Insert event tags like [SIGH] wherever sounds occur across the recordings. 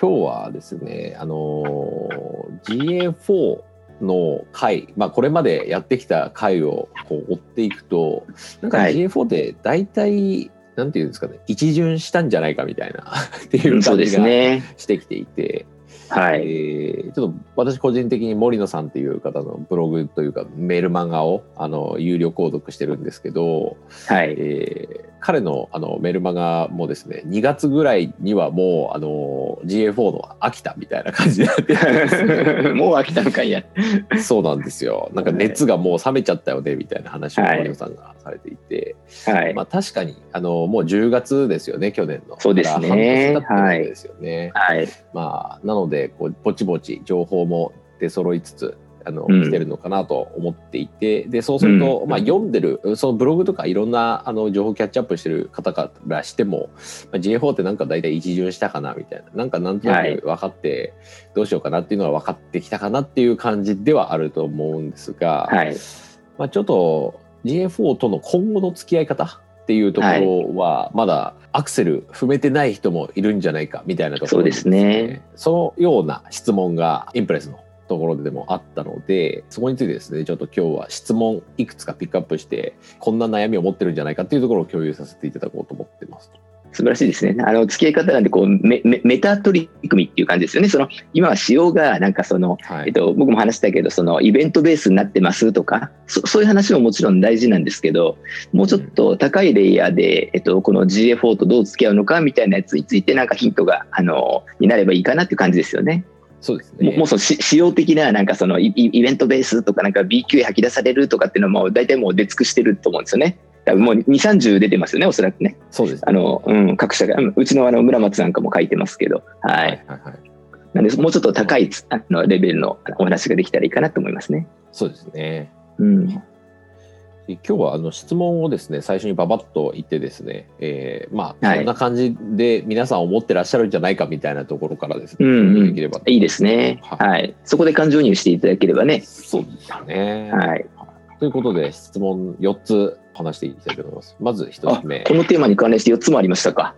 今日はですね、あの GA4 の回、まあ、これまでやってきた回をこう追っていくと、なんか GA4 で大体、なんていうんですかね、一巡したんじゃないかみたいな [LAUGHS] っていう感じがしてきていて、はい、えー、ちょっと私個人的に森野さんっていう方のブログというかメール漫画をあの有料購読してるんですけど、はい。えー、彼のあのメルマガもですね2月ぐらいにはもうあの GA4 の飽きたみたいな感じになって [LAUGHS] もう飽きたのかいや。そうなんですよ。なんか熱がもう冷めちゃったよねみたいな話を森野さんがされていて、はい、まあ、確かにあのもう10月ですよね去年の。そうですね。半年経ってるんですよね、はい、まあ、なのでこうぼちぼち情報も出揃いつつあの、来てるのかなと思っていてでそうすると、うん、まあ、読んでるそのブログとかいろんなあの情報キャッチアップしてる方からしても、まあ、J4 ってなんか大体一巡したかなみたいな。なんかなんとなく分かってどうしようかなっていうのは分かってきたかなっていう感じではあると思うんですが、はい、まあ、ちょっと GA4 との今後の付き合い方っていうところはまだアクセル踏めてない人もいるんじゃないかみたいなところ、ね、そうですね。そのような質問がインプレスのところでもあったのでそこについてですねちょっと今日は質問いくつかピックアップしてこんな悩みを持ってるんじゃないかっていうところを共有させていただこうと思ってます。素晴らしいですね。あの付き合い方なんでこうメメメタ取り組みっていう感じですよね。その今は仕様がなんかその、はい、えっと、僕も話したけどそのイベントベースになってますとかそそういう話ももちろん大事なんですけどもうちょっと高いレイヤーで、えっと、この GA4 とどう付き合うのかみたいなやつについてなんかヒントがあのになればいいかなっていう感じですよね。そうですね。もうその仕様的ななんかそのイベントベースとかなんか B q へ吐き出されるとかっていうのも大体もう出尽くしてると思うんですよね。多分もう2、30出てますよね、おそらくね。そうです、ね、あの、うん、各社が、うちのあの村松なんかも書いてますけど、はい。はいはいはい、なんで、もうちょっと高いあのレベルのお話ができたらいいかなと思いますね。そうですね。うん。今日はあの質問をですね最初にばばっと言ってですね、えー、まあこんな感じで皆さん思ってらっしゃるんじゃないかみたいなところからですね、うんうん、できればいいですね、はい、はい、そこで感情移入していただければね。そうですね。はい。ということで質問4つ話していきたいと思います。まず1つ目。このテーマに関連して4つもありましたか。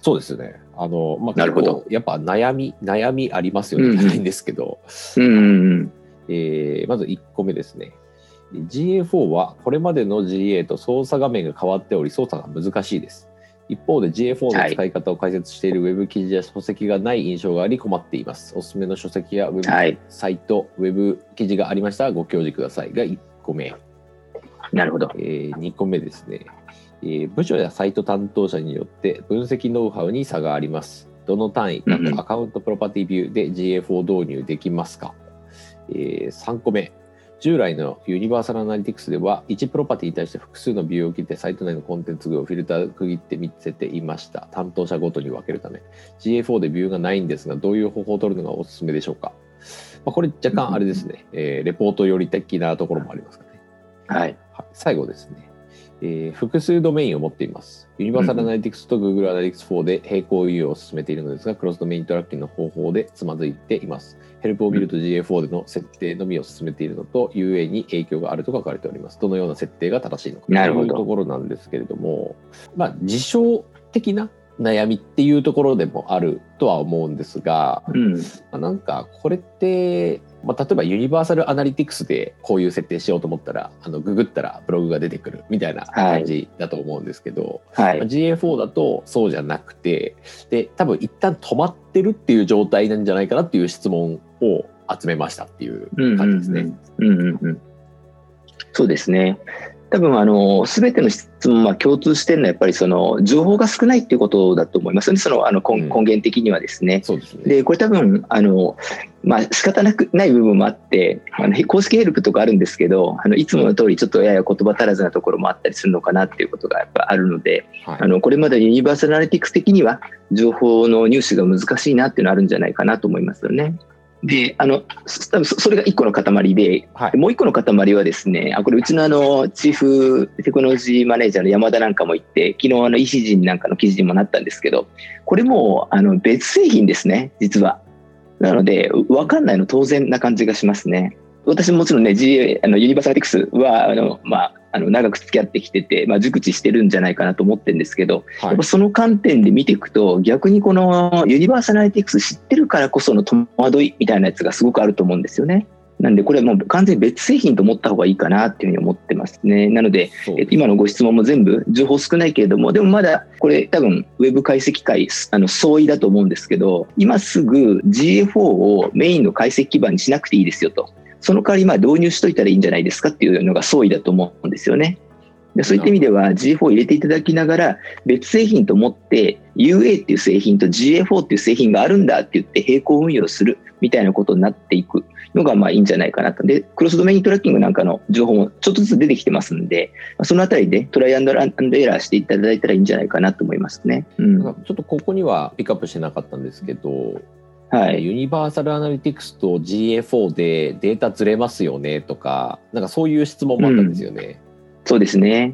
そうですね。あの、まあ、なるほど。やっぱ悩み悩みありますよね、じゃないんですけど、うんうんうん。えー、まず1個目ですね GA4 はこれまでの GA と操作画面が変わっており操作が難しいです。一方で GA4 の使い方を解説しているウェブ記事や書籍がない印象があり困っています。おすすめの書籍やウェブサイト、ウェブ記事がありましたらご教示くださいが1個目。なるほど。えー、2個目ですね、えー。部署やサイト担当者によって分析ノウハウに差があります。どの単位、アカウントプロパティビューで GA4 導入できますか、えー、3個目、従来のユニバーサルアナリティクスでは1プロパティに対して複数のビューを切ってサイト内のコンテンツ群をフィルター区切って見せていました。担当者ごとに分けるため。GA4 でビューがないんですがどういう方法を取るのがおすすめでしょうか、まあ、これ若干あれですね、えー、レポートより的なところもありますかね。はい、最後ですねえー、複数ドメインを持っています。ユニバーサルアナリティクスと Google アナリティクス4で並行運用を進めているのですが、クロスドメイントラッキングの方法でつまずいています。ヘルプを見ると GA4 での設定のみを進めているのと、UA に影響があると書かれております。どのような設定が正しいのかというところなんですけれども、まあ、事象的な悩みっていうところでもあるとは思うんですが、うん、まあ、なんかこれってまあ、例えばユニバーサルアナリティクスでこういう設定しようと思ったらあのググったらブログが出てくるみたいな感じだと思うんですけど、はいまあ、GA4 だとそうじゃなくてで多分一旦止まってるっていう状態なんじゃないかなっていう質問を集めましたっていう感じですね。そうですね。多分あの全ての質問は共通してるのはやっぱりその情報が少ないっていうことだと思いますね。そのあの根,、根源的にはですね。そうですね。でこれ多分あのまあ仕方なくない部分もあって、あの公式ヘルプとかあるんですけど、あのいつもの通りちょっとやや言葉足らずなところもあったりするのかなっていうことがやっぱあるので、はい、あのこれまでユニバーサルアナリティクス的には情報の入手が難しいなっていうのはあるんじゃないかなと思いますよね。で、あの、多分それが1個の塊で、はい、もう1個の塊はですね、あこれうちのあの、チーフテクノロジーマネージャーの山田なんかも言って、昨日あの、ECG なんかの記事にもなったんですけど、これもあの別製品ですね、実は。なので、分かんないの当然な感じがしますね。私ももちろんね、G、あのユニバーサルティクスはあの、まあ、あの長く付き合ってきてて、まあ、熟知してるんじゃないかなと思ってるんですけど、はいやっぱその観点で見ていくと逆にこのユニバーサルアナリティクス知ってるからこその戸惑いみたいなやつがすごくあると思うんですよね。なんでこれもう完全に別製品と思った方がいいかなっていうふうに思ってますね。なので、そうえっと今のご質問も全部情報少ないけれどもでもまだこれ多分ウェブ解析会あの相違だと思うんですけど今すぐ GA4 をメインの解析基盤にしなくていいですよとその代わりまあ導入しといたらいいんじゃないですかっていうのが相違だと思うんですよね。でそういった意味では GA4 を入れていただきながら別製品と思って UA っていう製品と GA4 っていう製品があるんだって言って並行運用するみたいなことになっていくのがまあいいんじゃないかなと。で、クロスドメイントラッキングなんかの情報もちょっとずつ出てきてますんで、まあそのあたりでトライアンドランエラーしていただいたらいいんじゃないかなと思いますね。うん。ちょっとここにはピックアップしてなかったんですけど、はい。ユニバーサルアナリティクスと GA4 でデータずれますよねとか、なんかそういう質問もあったんですよね。そうですね。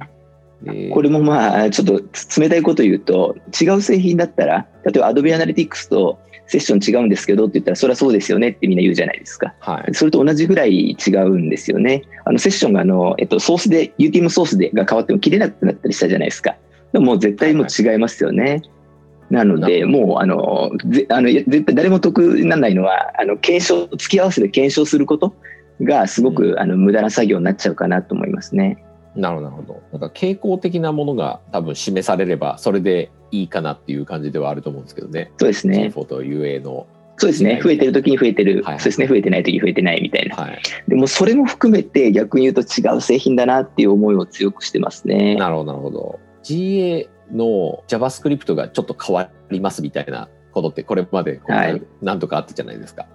でこれもまあ、ちょっと冷たいこと言うと、違う製品だったら、例えば Adobe Analytics とセッション違うんですけどって言ったら、それはそうですよねってみんな言うじゃないですか。はい。それと同じぐらい違うんですよね。あのセッションがあの、えっと、ソースで、UTM ソースでが変わっても切れなくなったりしたじゃないですか。でももう絶対もう違いますよね。なので、もうあのぜあの絶対誰も得にならないのは、あの検証、付き合わせて検証することがすごく、うんあの無駄な作業になっちゃうかなと思いますね。なるほど、なるほど。なんか傾向的なものが多分示されれば、それでいいかなっていう感じではあると思うんですけどね。そうですね。G4 と UA の。そうですね。増えてる時に増えてる。はいはいそうですね。増えてない時に増えてないみたいな。はい。でもそれも含めて逆に言うと違う製品だなっていう思いを強くしてますね。なるほど、なるほど。GA の JavaScript がちょっと変わりますみたいなことって、これまでこんなはいなんとかあったじゃないですか。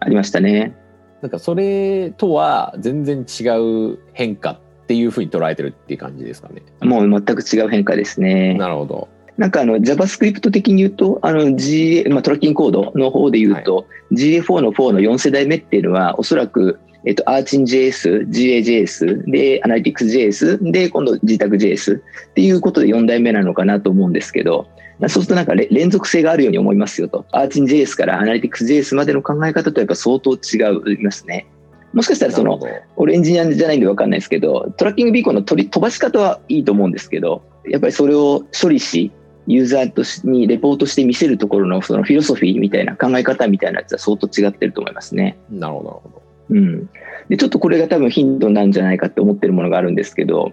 ありましたね。なんかそれとは全然違う変化っていうふうに捉えてるっていう感じですかね。もう全く違う変化ですね。なるほど。なんかあの JavaScript 的に言うと、あの GA、まあ、トラッキングコードの方で言うと、GA4 の4の4世代目っていうのは、おそらく、えっと、ArchinJS、GAJS、で、AnalyticsJS、で、今度 GTAGJS っていうことで4代目なのかなと思うんですけど、そうするとなんかれ連続性があるように思いますよと。ArchinJS から AnalyticsJS までの考え方とやっぱ相当違いますね。もしかしたらその、俺エンジニアじゃないんで分かんないですけど、トラッキングビーコンの取り飛ばし方はいいと思うんですけど、やっぱりそれを処理し、ユーザーとしにレポートして見せるところのそのフィロソフィーみたいな考え方みたいなやつは相当違ってると思いますね。なるほど、なるほど。うん。で、ちょっとこれが多分ヒントなんじゃないかって思ってるものがあるんですけど、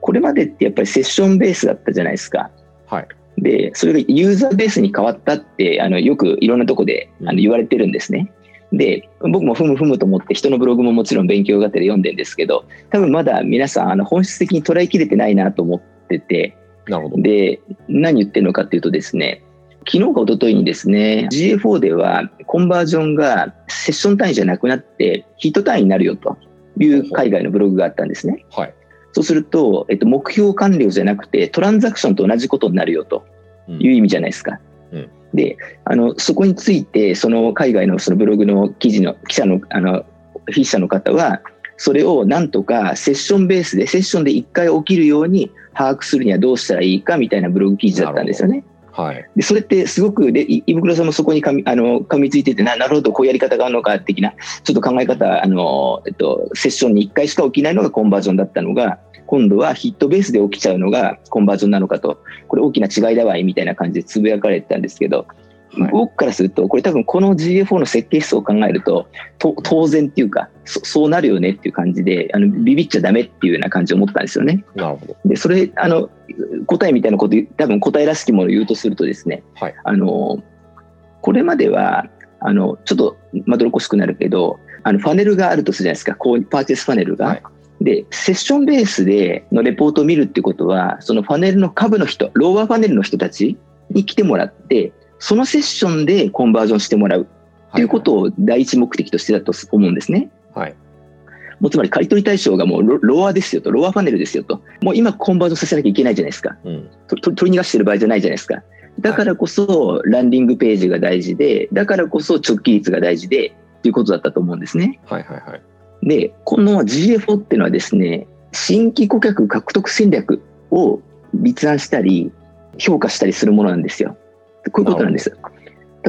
これまでってやっぱりセッションベースだったじゃないですか。はい。で、それがユーザーベースに変わったって、あの、よくいろんなとこであの言われてるんですね。で、僕もふむふむと思って人のブログももちろん勉強がてら読んでんですけど、多分まだ皆さんあの本質的に捉えきれてないなと思ってて、なるほど。で、何言ってるのかっていうとですね、昨日か一昨日にですね、GA4 ではコンバージョンがセッション単位じゃなくなってヒット単位になるよという海外のブログがあったんですね。はい。そうすると、えっと、目標完了じゃなくてトランザクションと同じことになるよとうんいう意味じゃないですか。うんであのそこについてその海外のそのブログの記事の記者のあの筆者の方はそれをなんとかセッションベースでセッションで1回起きるように把握するにはどうしたらいいかみたいなブログ記事だったんですよね。はい。でそれってすごくでい胃袋さんもそこにかみあの噛みついててななるほどこういうやり方があるのか的なちょっと考え方あの、えっと、セッションに1回しか起きないのがコンバージョンだったのが今度はヒットベースで起きちゃうのがコンバージョンなのかとこれ大きな違いだわいみたいな感じでつぶやかれてたんですけど、僕からするとこれ多分この GA4 の設計思想を考えるとと当然っていうかそそうなるよねっていう感じであのビビっちゃダメっていうような感じを思ったんですよね。なるほど。でそれあの答えみたいなこと多分答えらしきものを言うとするとですね、はいあのこれまではあのちょっとまどろっこしくなるけどあのファネルがあるとするじゃないですかこうパーチェスファネルが。はいでセッションベースでのレポートを見るってことはそのファネルの下部の人ローアーファネルの人たちに来てもらってそのセッションでコンバージョンしてもらうっていうことを第一目的としてだと思うんですね。はい。もうつまり刈り取り対象がもうロロアですよと、ロアファネルですよと、もう今コンバージョンさせなきゃいけないじゃないですか。うん。とと取り逃がしてる場合じゃないじゃないですか。だからこそランディングページが大事で、だからこそ直帰率が大事で、っていうことだったと思うんですね。はいはいはい。で、この GA4 っていうのはですね、新規顧客獲得戦略を立案したり、評価したりするものなんですよ。こういうことなんです。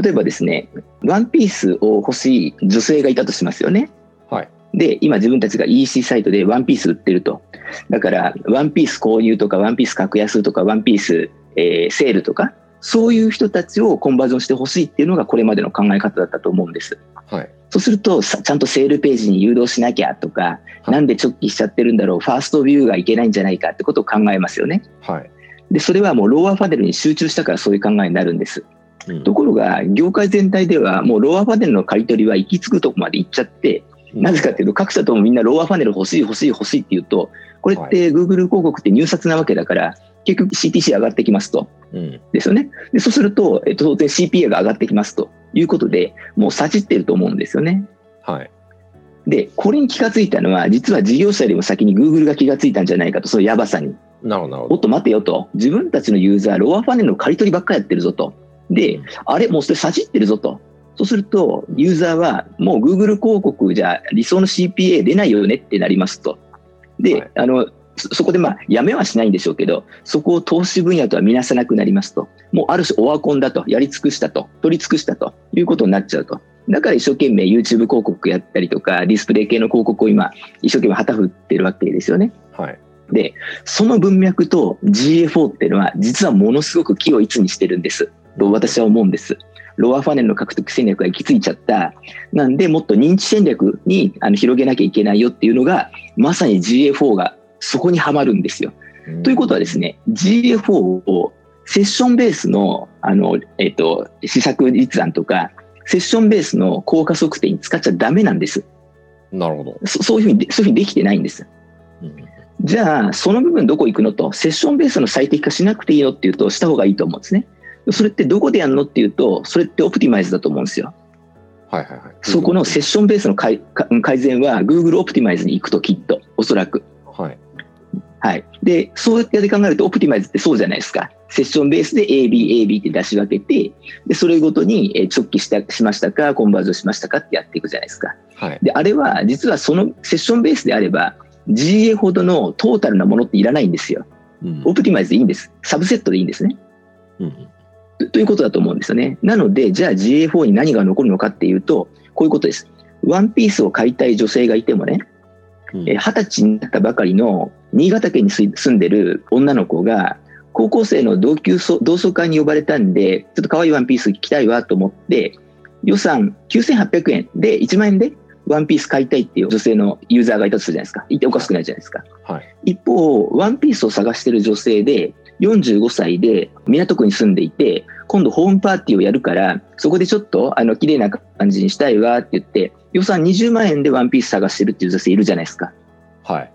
例えばですね、ワンピースを欲しい女性がいたとしますよね。はい。で、今自分たちが EC サイトでワンピース売ってると。だから、ワンピース購入とか、ワンピース格安とか、ワンピース、えー、セールとか、そういう人たちをコンバージョンしてほしいっていうのがこれまでの考え方だったと思うんです。はい。そうすると、ちゃんとセールページに誘導しなきゃとか、はい、なんで直帰しちゃってるんだろう、ファーストビューがいけないんじゃないかってことを考えますよね。はい。で、それはもう lower funnel に集中したからそういう考えになるんです。うん、ところが、業界全体ではもう lower funnel の刈り取りは行き着くとこまで行っちゃって、なぜかというと、各社ともみんな lower funnel 欲しい欲しい欲しいって言うと、これって Google 広告って入札なわけだから、結局 CTC 上がってきますと。うん、ですよね。でそうすると、えっと、当然 CPA が上がってきますということで、もうさじってると思うんですよね。はい。で、これに気がついたのは、実は事業者よりも先に Google が気がついたんじゃないかと、そのやばさに。なるほど。おっと待てよと。自分たちのユーザー、ロアファネルの刈り取りばっかりやってるぞと。で、あれ、もうそれさじってるぞと。そうすると、ユーザーはもう Google 広告じゃ理想の CPA 出ないよねってなりますと。で、はい、あの、そこでまあ、やめはしないんでしょうけど、そこを投資分野とは見なさなくなりますと。もうある種オワコンだと、やり尽くしたと、取り尽くしたということになっちゃうと。だから一生懸命 YouTube 広告やったりとか、ディスプレイ系の広告を今、一生懸命旗振ってるわけですよね。はい。で、その文脈と GA4 っていうのは、実はものすごく気を一にしてるんです。と私は思うんです。ロアファネルの獲得戦略が行き着いちゃった。なんで、もっと認知戦略にあの広げなきゃいけないよっていうのが、まさに GA4 がそこにはまるんですよ。ということはですね、GA4 をセッションベースの、あの、えっ、ー、と、施策立案とか、セッションベースの効果測定に使っちゃダメなんです。なるほど。そそういうふうに、そういうふうにできてないんです。うん、じゃあ、その部分どこ行くのと、セッションベースの最適化しなくていいのっていうと、した方がいいと思うんですね。それってどこでやるのっていうと、それってオプティマイズだと思うんですよ。はいはいはい。そこのセッションベースの改改善は Google オプティマイズに行くときっと、おそらく。はい。はい。で、そうやって考えると、オプティマイズってそうじゃないですか。セッションベースで AB、AB って出し分けて、で、それごとに直帰したしましたか、コンバージョンしましたかってやっていくじゃないですか。はい。で、あれは、実はそのセッションベースであれば、GA ほどのトータルなものっていらないんですよ。うん、オプティマイズでいいんです。サブセットでいいんですね。うんということだと思うんですよね。なので、じゃあ GA4 に何が残るのかっていうと、こういうことです。ワンピースを買いたい女性がいてもね、二、うん、十、歳になったばかりの新潟県に住んでる女の子が、高校生の同級同窓会に呼ばれたんで、ちょっと可愛いワンピース着たいわと思って、予算9800円で1万円でワンピース買いたいっていう女性のユーザーがいたとするじゃないですか。いておかしくないじゃないですか。はい、一方、ワンピースを探してる女性で、45歳で港区に住んでいて、今度ホームパーティーをやるから、そこでちょっとあの綺麗な感じにしたいわって言って、予算20万円でワンピース探してるっていう女性いるじゃないですか。はい。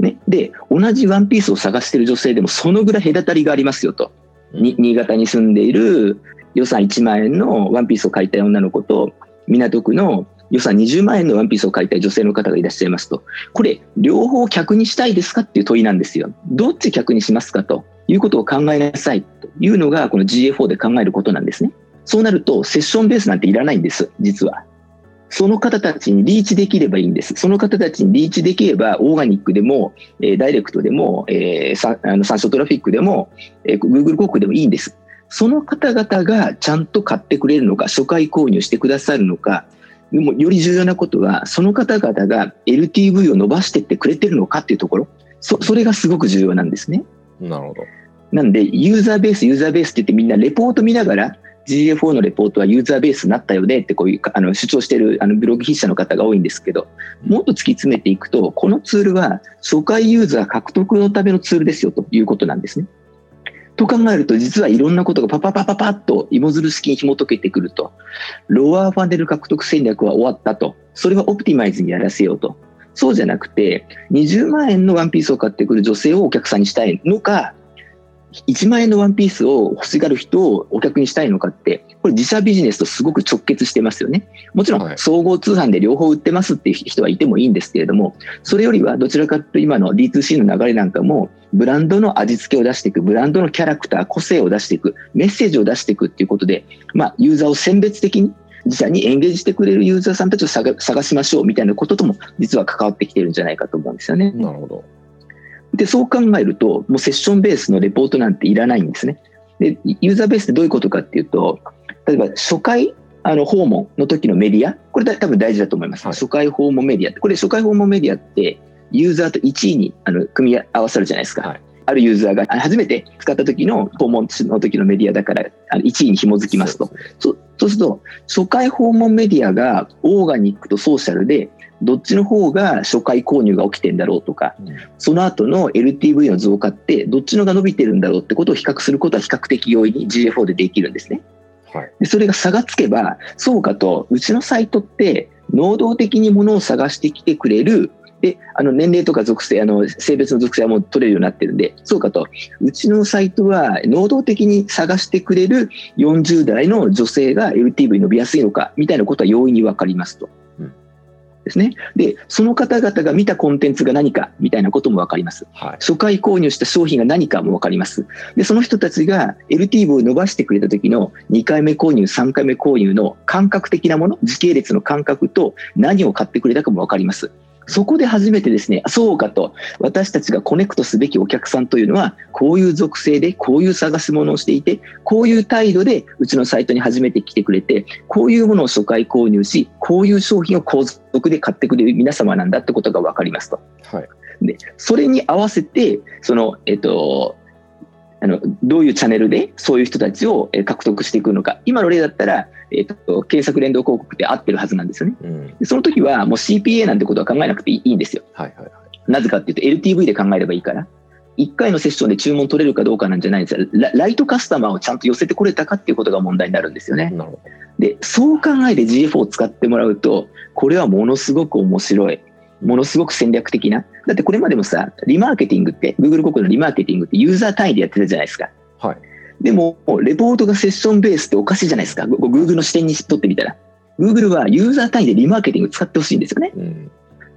ね。で、同じワンピースを探してる女性でもそのぐらい隔たりがありますよと。に新潟に住んでいる予算1万円のワンピースを買いたい女の子と、港区の予算20万円のワンピースを買いたい女性の方がいらっしゃいますと、これ、両方客にしたいですかっていう問いなんですよ。どっち客にしますかと。いうことを考えなさいというのがこの GA4 で考えることなんですね。そうなるとセッションベースなんていらないんです、実は。その方たちにリーチできればいいんです。その方たちにリーチできれば、オーガニックでも、えー、ダイレクトでも、えー、あの参照トラフィックでも、えー、Google 広告でもいいんです。その方々がちゃんと買ってくれるのか、初回購入してくださるのか、でもより重要なことは、その方々が LTV を伸ばしていってくれてるのかっていうところ、そそれがすごく重要なんですね。なるほど。なんで、ユーザーベース、ユーザーベースって言ってみんなレポート見ながら、GA4 のレポートはユーザーベースになったよねってこういうあの主張しているあのブログ筆者の方が多いんですけど、もっと突き詰めていくと、このツールは初回ユーザー獲得のためのツールですよということなんですね。と考えると、実はいろんなことがパパパパパッと芋づる式に紐解けてくると、ロアーファンデル獲得戦略は終わったと、それはオプティマイズにやらせようと。そうじゃなくて、20万円のワンピースを買ってくる女性をお客さんにしたいのか、1万円のワンピースを欲しがる人をお客にしたいのかって、これ自社ビジネスとすごく直結してますよね。もちろん、総合通販で両方売ってますっていう人はいてもいいんですけれども、それよりはどちらかというと今の D2C の流れなんかも、ブランドの味付けを出していく、ブランドのキャラクター、個性を出していく、メッセージを出していくっていうことで、まあ、ユーザーを選別的に自社にエンゲージしてくれるユーザーさんたちを探しましょうみたいなこととも実は関わってきてるんじゃないかと思うんですよね。なるほど。で、そう考えると、もうセッションベースのレポートなんていらないんですね。で、ユーザーベースってどういうことかっていうと、例えば初回あの訪問の時のメディア、これ多分大事だと思います。はい、初回訪問メディアこれ初回訪問メディアって、ユーザーと1位にあの組み合わさるじゃないですか。はいあるユーザーが初めて使った時の訪問の時のメディアだから1位に紐づきますと。そうそうすると、初回訪問メディアがオーガニックとソーシャルでどっちの方が初回購入が起きてんだろうとか、うん、その後の LTV の増加ってどっちのが伸びてるんだろうってことを比較することは比較的容易に GA4 でできるんですね。はい、でそれが差がつけばそうかとうちのサイトって能動的にものを探してきてくれるであの年齢とか属性あの性別の属性はもう取れるようになってるんでそうかとうちのサイトは能動的に探してくれる40代の女性が LTV 伸びやすいのかみたいなことは容易に分かりますと。ですね。で、その方々が見たコンテンツが何かみたいなことも分かります。はい、初回購入した商品が何かも分かります。で、その人たちが LTV を伸ばしてくれた時の2回目購入、3回目購入の感覚的なもの、時系列の感覚と何を買ってくれたかも分かります。そこで初めてですね、そうかと、私たちがコネクトすべきお客さんというのは、こういう属性で、こういう探すものをしていて、こういう態度でうちのサイトに初めて来てくれて、こういうものを初回購入し、こういう商品を後続で買ってくれる皆様なんだってことが分かりますと。はい、でそれに合わせて、その、えっと、あのどういうチャンネルでそういう人たちを獲得していくのか。今の例だったら、えーと、検索連動広告って合ってるはずなんですよね、うん、その時はもう CPA なんてことは考えなくていいんですよ、はいはいはい、なぜかっていうと LTV で考えればいいから。1回のセッションで注文取れるかどうかなんじゃないんですよ。ラライトカスタマーをちゃんと寄せてこれたかっていうことが問題になるんですよね。でそう考えて GFO を使ってもらうとこれはものすごく面白いものすごく戦略的な。だってこれまでもさ、リマーケティングって、Google 国のリマーケティングってユーザー単位でやってたじゃないですか。はい。でも、レポートがセッションベースっておかしいじゃないですか。Google の視点にとってみたら。Google はユーザー単位でリマーケティング使ってほしいんですよね。うん、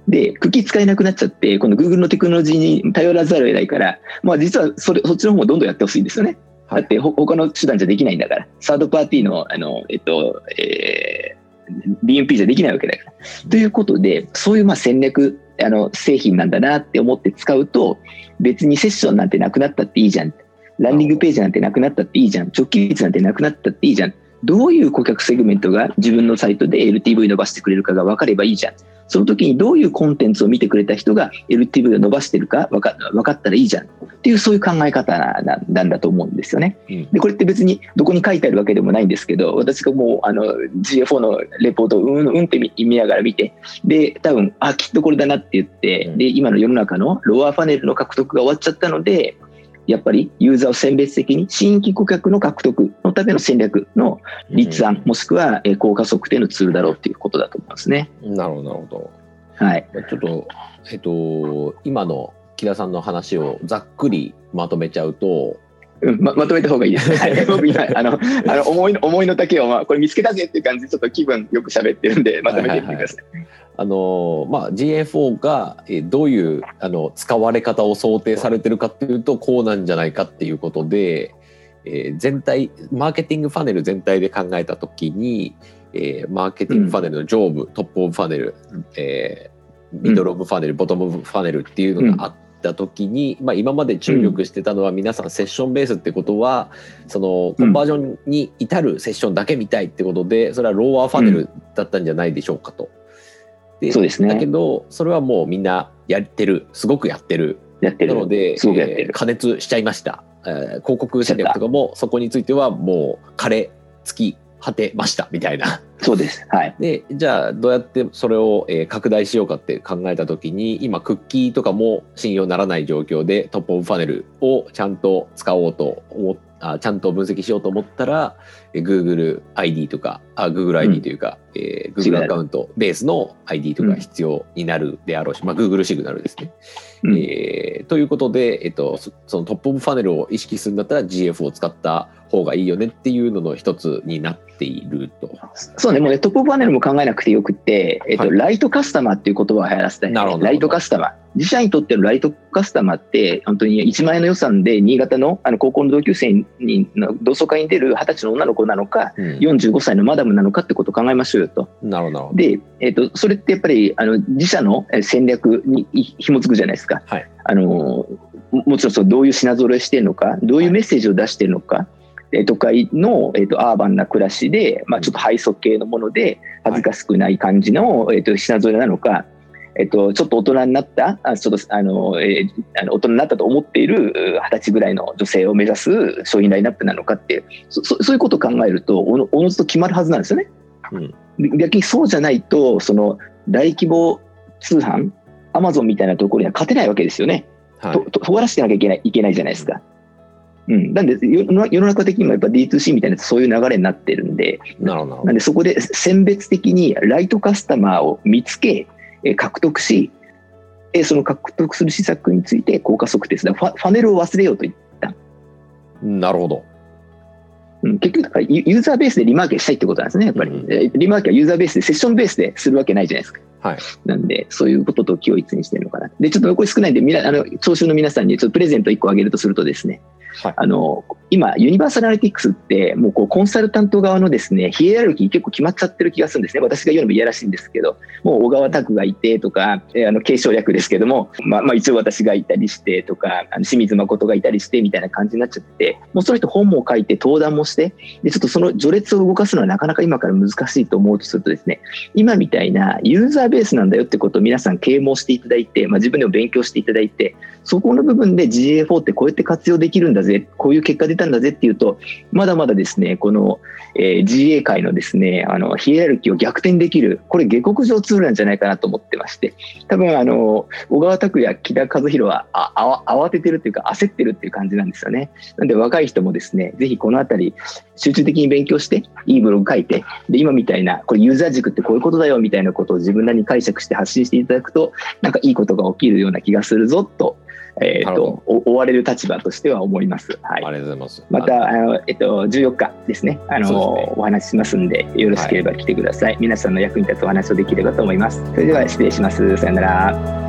で、クッキー使えなくなっちゃって、この Google のテクノロジーに頼らざるを得ないから、まあ実はそれ、そっちの方もどんどんやってほしいんですよね。だって他の手段じゃできないんだから。サードパーティーの、あの、えっと、えー、BNP じゃできないわけだから。ということで、そういうまあ戦略あの製品なんだなって思って使うと別にセッションなんてなくなったっていいじゃん。ランディングページなんてなくなったっていいじゃん。直帰率なんてなくなったっていいじゃん。どういう顧客セグメントが自分のサイトで LTV 伸ばしてくれるかが分かればいいじゃん。その時にどういうコンテンツを見てくれた人が LTV を伸ばしてるか分か分かったらいいじゃん。っていうそういう考え方なんだと思うんですよね。でこれって別にどこに書いてあるわけでもないんですけど私がもうあの GFO のレポートをうんうんって見ながら見てで多分あきっとこれだなって言ってで今の世の中のロアファネルの獲得が終わっちゃったのでやっぱりユーザーを選別的に新規顧客の獲得のための戦略の立案、もしくは効果測定のツールだろうということだと思いますね。なるほど、なるほど。はい。ちょっと、えっと、今の木田さんの話をざっくりまとめちゃうと、うんままとめた方がいいです。[LAUGHS] はい、僕今あのあの思いの思いの丈を、まあ、これ見つけたぜっていう感じでちょっと気分よく喋ってるんでまとめてみてください。はいはいはいあのまあ、GA4 がどういうあの使われ方を想定されてるかっていうとこうなんじゃないかっていうことで、えー、全体マーケティングファネル全体で考えた時に、えー、マーケティングファネルの上部、うん、 top of funnel、えー、 middle of funnel、うん、 bottom of funnel っていうのがあった時に、うん、まあ、今まで注力してたのは皆さんセッションベースってことはそのコンバージョンに至るセッションだけ見たいってことでそれは lower funnel だったんじゃないでしょうかと。でそうですね。だけど、それはもうみんなやってる、すごくやってる。やってる。なので、すごくやってる、えー、過熱しちゃいました。えー、広告戦略とかもそこについてはもう枯れ尽き果てましたみたいな。そうです。はい。で、じゃあどうやってそれを、えー、拡大しようかって考えた時に、今クッキーとかも信用ならない状況で top of funnel をちゃんと使おうと思あちゃんと分析しようと思ったら、えー、Google ID とかあ Google ID というか、うん、えー、Google アカウントベースの ID とか必要になるであろうし、うん、まあ、Google シグナルですね。うん、えー、ということで、えっと、その top of funnel を意識するんだったら GF を使った方がいいよねっていうのの一つになっていると。そうね、もうね、 top of funnel も考えなくてよくて、えっと、はい、ライトカスタマーっていう言葉を流行らせたい、ね、ライトカスタマー。自社にとってのライトカスタマーって、本当に1万円の予算で新潟のあの高校の同級生にの同窓会に出る20歳の女の子なのか、うん、45歳のマダムなのかってことを考えましょうよと。なるほど。で、えっと、それってやっぱりあの自社の戦略に紐づくじゃないですか。はい、あのもちろんそどういう品揃えしてるのか、どういうメッセージを出してるのか、都会の、えーと、アーバンな暮らしで、まあ、ちょっとハイソ系のもので恥ずかしくない感じの、はい、えーと、品添えなのか、えーと、ちょっと大人になったあちょっとあの、えー、あの大人になったと思っている二十歳ぐらいの女性を目指す商品ラインナップなのかっていうそそういうことを考えるとおのおのずと決まるはずなんですよね。うん、逆にそうじゃないとその大規模通販アマゾンみたいなところには勝てないわけですよね。はい、とと尖らせてなきゃいけないいけないじゃないですか。うん、なんで世の中的にもやっぱ D2C みたいなそういう流れになってるんでなるほどなんでそこで選別的にライトカスタマーを見つけ獲得しその獲得する施策について効果測定する。ファネルを忘れようと言った。なるほど、うん、結局だからユーザーベースでリマーケしたいってことなんですねやっぱり、うん、リマーケはユーザーベースでセッションベースでするわけないじゃないですか。はい、なんで、そういうことと気を一にしてるのかな。で、ちょっと残り少ないんで、みなあの聴衆の皆さんにちょっとプレゼント1個あげるとするとですね、はい、あの今、ユニバーサルアナリティクスって、もうこうコンサルタント側のですねヒエラルキー結構決まっちゃってる気がするんですね、私が言うのもいやらしいんですけど、もう小川拓がいてとか、えあの継承略ですけども、まあ、まあ一応私がいたりしてとか、あの清水誠がいたりしてみたいな感じになっちゃって、もうその人本も書いて、登壇もして、でちょっとその序列を動かすのはなかなか今から難しいと思うとするとですね、今みたいなユーザーベースなんだよってことを皆さん啓蒙していただいて、まあ、自分でも勉強していただいて、そこの部分で GA4 ってこうやって活用できるんだぜ、こういう結果出たんだぜっていうと、まだまだですね、この、えー、GA 界のですね、あの、ヒエラルキーを逆転できる、これ下克上ツールなんじゃないかなと思ってまして、多分あの、小川拓也、木田和弘はああ慌ててるっていうか焦ってるっていう感じなんですよね。なんで若い人もですね、ぜひこのあたり集中的に勉強して、いいブログ書いて、で、今みたいな、これユーザー軸ってこういうことだよみたいなことを自分なりに解釈して発信していただくと、なんかいいことが起きるような気がするぞとえーと、追われる立場としては思います。はい、ありがとうございます。またあの、えっと、14日ですねあの、ね、お話ししますんでよろしければ来てください、はい、皆さんの役に立つお話をできればと思います。それでは失礼します。さよなら。